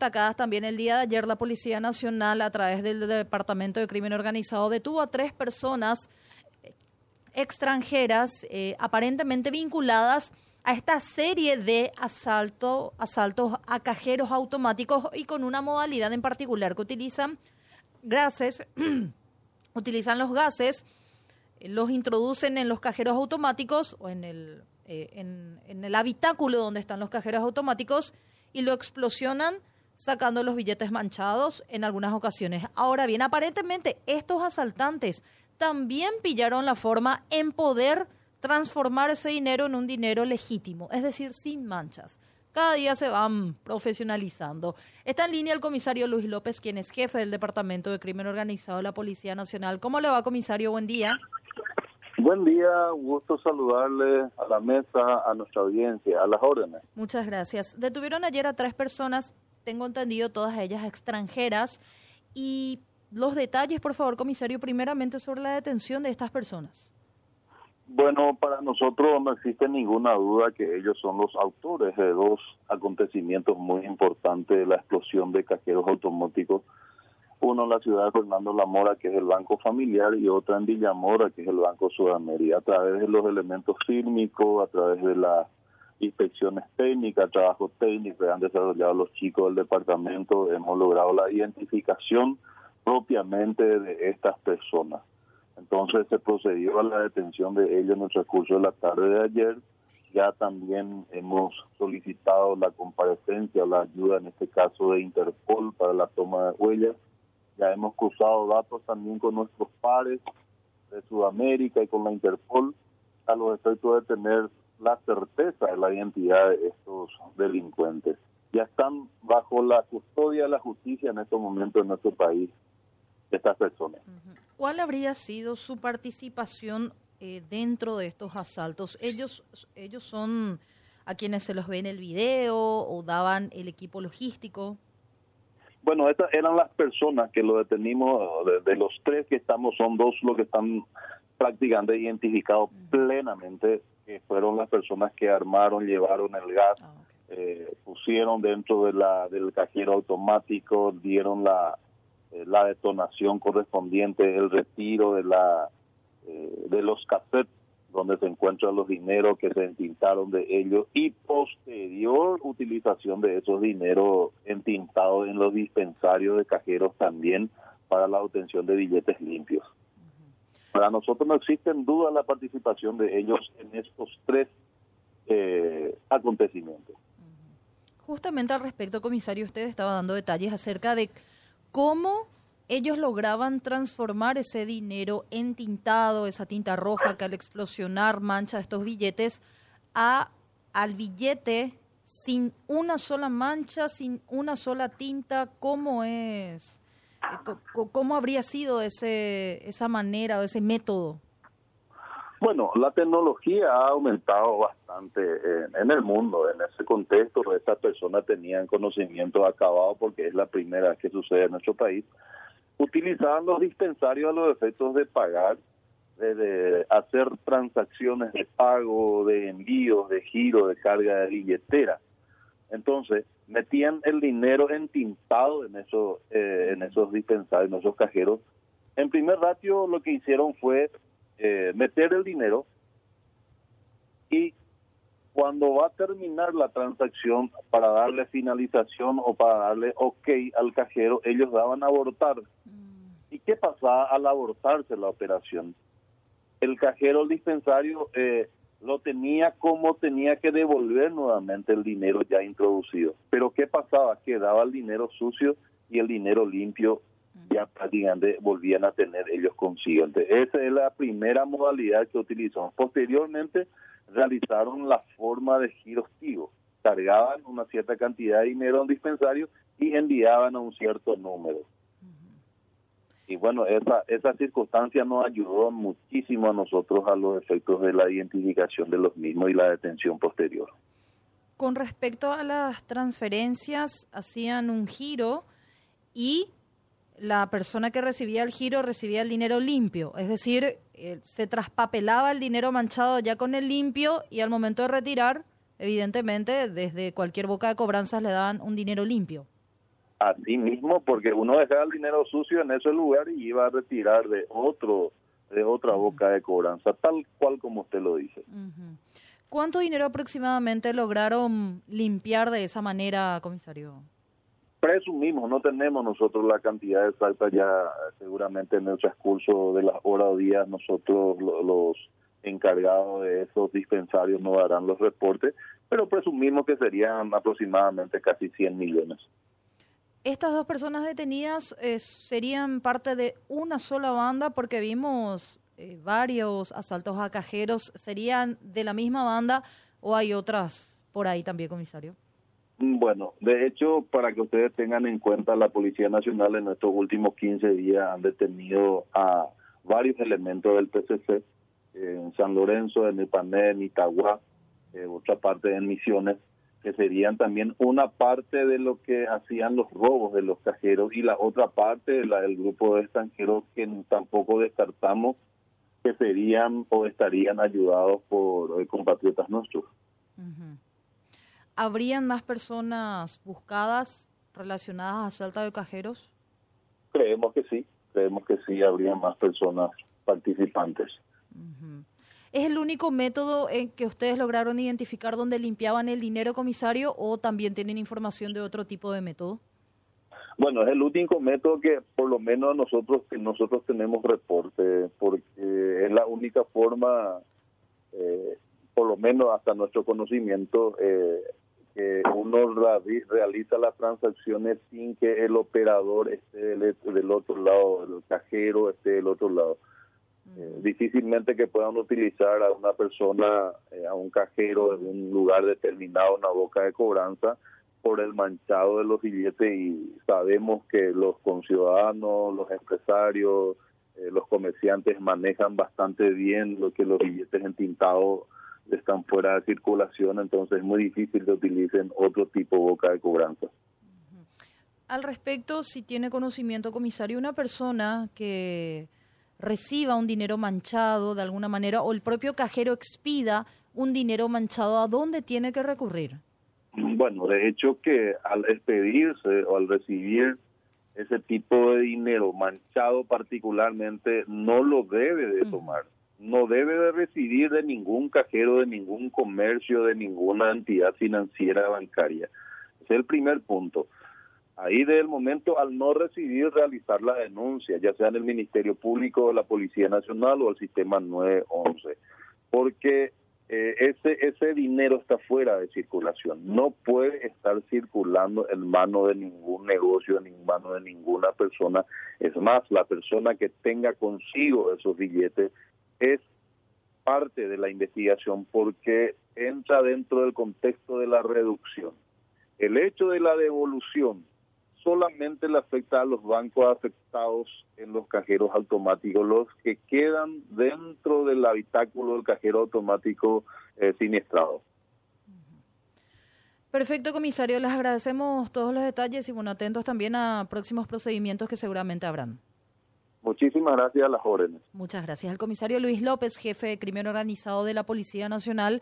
destacadas también el día de ayer la Policía Nacional a través del Departamento de Crimen Organizado detuvo a tres personas extranjeras eh, aparentemente vinculadas a esta serie de asalto, asaltos a cajeros automáticos y con una modalidad en particular que utilizan gases, utilizan los gases, los introducen en los cajeros automáticos o en el, eh, en el habitáculo donde están los cajeros automáticos y lo explosionan sacando los billetes manchados en algunas ocasiones. Ahora bien, aparentemente estos asaltantes también pillaron la forma en poder transformar ese dinero en un dinero legítimo, es decir, sin manchas. Cada día se van profesionalizando. Está en línea el comisario Luis López, quien es jefe del Departamento de Crimen Organizado de la Policía Nacional. ¿Cómo le va, comisario? Buen día. Buen día, gusto saludarle a la mesa, a nuestra audiencia, a las órdenes. Muchas gracias. Detuvieron ayer a tres personas, tengo entendido todas ellas extranjeras, y los detalles, por favor, comisario, primeramente sobre la detención de estas personas. Bueno, para nosotros no existe ninguna duda que ellos son los autores de dos acontecimientos muy importantes, la explosión de cajeros automáticos, uno en la ciudad de Fernando La Mora, que es el Banco Familiar, y otra en Villamora, que es el Banco Sudamérica. A través de los elementos fílmicos, a través de las inspecciones técnicas, trabajo técnico que han desarrollado los chicos del departamento, hemos logrado la identificación propiamente de estas personas. Entonces se procedió a la detención de ellos en el transcurso de la tarde de ayer. Ya también hemos solicitado la comparecencia la ayuda, en este caso de Interpol, para la toma de huellas. Ya hemos cruzado datos también con nuestros pares de Sudamérica y con la Interpol a los efectos de tener la certeza de la identidad de estos delincuentes. Ya están bajo la custodia de la justicia en estos momentos en nuestro país estas personas. ¿Cuál habría sido su participación eh, dentro de estos asaltos? ¿Ellos, ¿Ellos son a quienes se los ve en el video o daban el equipo logístico? Bueno, estas eran las personas que lo detenimos, de, los tres que estamos, son dos los que están prácticamente identificados plenamente, que fueron las personas que armaron, llevaron el gas, ah, eh, pusieron dentro de la del cajero automático, dieron la eh, la detonación correspondiente, el retiro de la eh, de los cassettes donde se encuentran los dineros que se entintaron de ellos y posterior utilización de esos dineros entintados en los dispensarios de cajeros también para la obtención de billetes limpios. Para nosotros no existen dudas la participación de ellos en estos tres eh, acontecimientos. Justamente al respecto, comisario, usted estaba dando detalles acerca de cómo ellos lograban transformar ese dinero entintado, esa tinta roja que al explosionar mancha estos billetes, a al billete sin una sola mancha, sin una sola tinta, ¿cómo es? ¿Cómo habría sido ese, esa manera o ese método? Bueno, la tecnología ha aumentado bastante en, el mundo. En ese contexto, estas personas tenían conocimiento acabado porque es la primera vez que sucede en nuestro país. Utilizaban los dispensarios a los efectos de pagar, de, hacer transacciones de pago, de envíos, de giro, de carga de billetera. Entonces, metían el dinero entintado en esos, eh, en esos dispensarios, en esos cajeros. En primer ratio, lo que hicieron fue eh, meter el dinero y cuando va a terminar la transacción para darle finalización o para darle ok al cajero, ellos daban abortar. ¿Y qué pasaba al abortarse la operación? El cajero, el dispensario, eh, lo tenía como tenía que devolver nuevamente el dinero ya introducido. Pero ¿qué pasaba? Quedaba el dinero sucio y el dinero limpio ya prácticamente volvían a tener ellos consigo. esa es la primera modalidad que utilizamos. Posteriormente realizaron la forma de giro activo. Cargaban una cierta cantidad de dinero a un dispensario y enviaban a un cierto número. Y bueno, esa, esa circunstancia nos ayudó muchísimo a nosotros a los efectos de la identificación de los mismos y la detención posterior. Con respecto a las transferencias, hacían un giro y la persona que recibía el giro recibía el dinero limpio, es decir, eh, se traspapelaba el dinero manchado ya con el limpio y al momento de retirar, evidentemente, desde cualquier boca de cobranzas le daban un dinero limpio. Así mismo, porque uno dejaba el dinero sucio en ese lugar y iba a retirar de otro de otra boca de cobranza, tal cual como usted lo dice. ¿Cuánto dinero aproximadamente lograron limpiar de esa manera, comisario? Presumimos, no tenemos nosotros la cantidad exacta ya, seguramente en el transcurso de las horas o días nosotros los encargados de esos dispensarios no darán los reportes, pero presumimos que serían aproximadamente casi 100 millones. Estas dos personas detenidas eh, serían parte de una sola banda porque vimos eh, varios asaltos a cajeros. ¿Serían de la misma banda o hay otras por ahí también, comisario? Mm, bueno, de hecho, para que ustedes tengan en cuenta, la Policía Nacional en estos últimos 15 días han detenido a varios elementos del PCC en San Lorenzo, en Ipané, en Itagua, eh, otra parte en Misiones, que serían también una parte de lo que hacían los robos de los cajeros y la otra parte, la del grupo de extranjeros que tampoco descartamos que serían o estarían ayudados por eh, compatriotas nuestros. ¿Habrían más personas buscadas relacionadas a asalto de cajeros? Creemos que sí, creemos que sí, habría más personas participantes. ¿Es el único método en que ustedes lograron identificar dónde limpiaban el dinero, comisario, o también tienen información de otro tipo de método? Bueno, es el único método que por lo menos nosotros nosotros tenemos reporte, porque es la única forma, eh, por lo menos hasta nuestro conocimiento, eh, que uno realiza las transacciones sin que el operador esté del, otro lado, el cajero esté del otro lado. Eh, difícilmente que puedan utilizar a una persona, a un cajero en un lugar determinado, una boca de cobranza, por el manchado de los billetes y sabemos que los conciudadanos, los empresarios, eh, los comerciantes manejan bastante bien lo que los billetes entintados están fuera de circulación, entonces es muy difícil que utilicen otro tipo de boca de cobranza. Al respecto, si tiene conocimiento, comisario, una persona que reciba un dinero manchado de alguna manera o el propio cajero expida un dinero manchado, ¿a dónde tiene que recurrir? Bueno, de hecho que al expedirse o al recibir ese tipo de dinero manchado particularmente, no lo debe de tomar. No debe de recibir de ningún cajero, de ningún comercio, de ninguna entidad financiera bancaria. Ese es el primer punto. Ahí del momento al no recibir, realizar la denuncia, ya sea en el Ministerio Público, la Policía Nacional o el Sistema 911. Porque eh, ese, ese dinero está fuera de circulación, no puede estar circulando en mano de ningún negocio, en mano de ninguna persona. Es más, la persona que tenga consigo esos billetes es parte de la investigación porque entra dentro del contexto de la reducción. El hecho de la devolución solamente le afecta a los bancos afectados en los cajeros automáticos, los que quedan dentro del habitáculo del cajero automático eh, siniestrado. Perfecto, comisario. Les agradecemos todos los detalles y bueno, atentos también a próximos procedimientos que seguramente habrán. Muchísimas gracias a las órdenes. Muchas gracias. al comisario Luis López, jefe de crimen organizado de la Policía Nacional.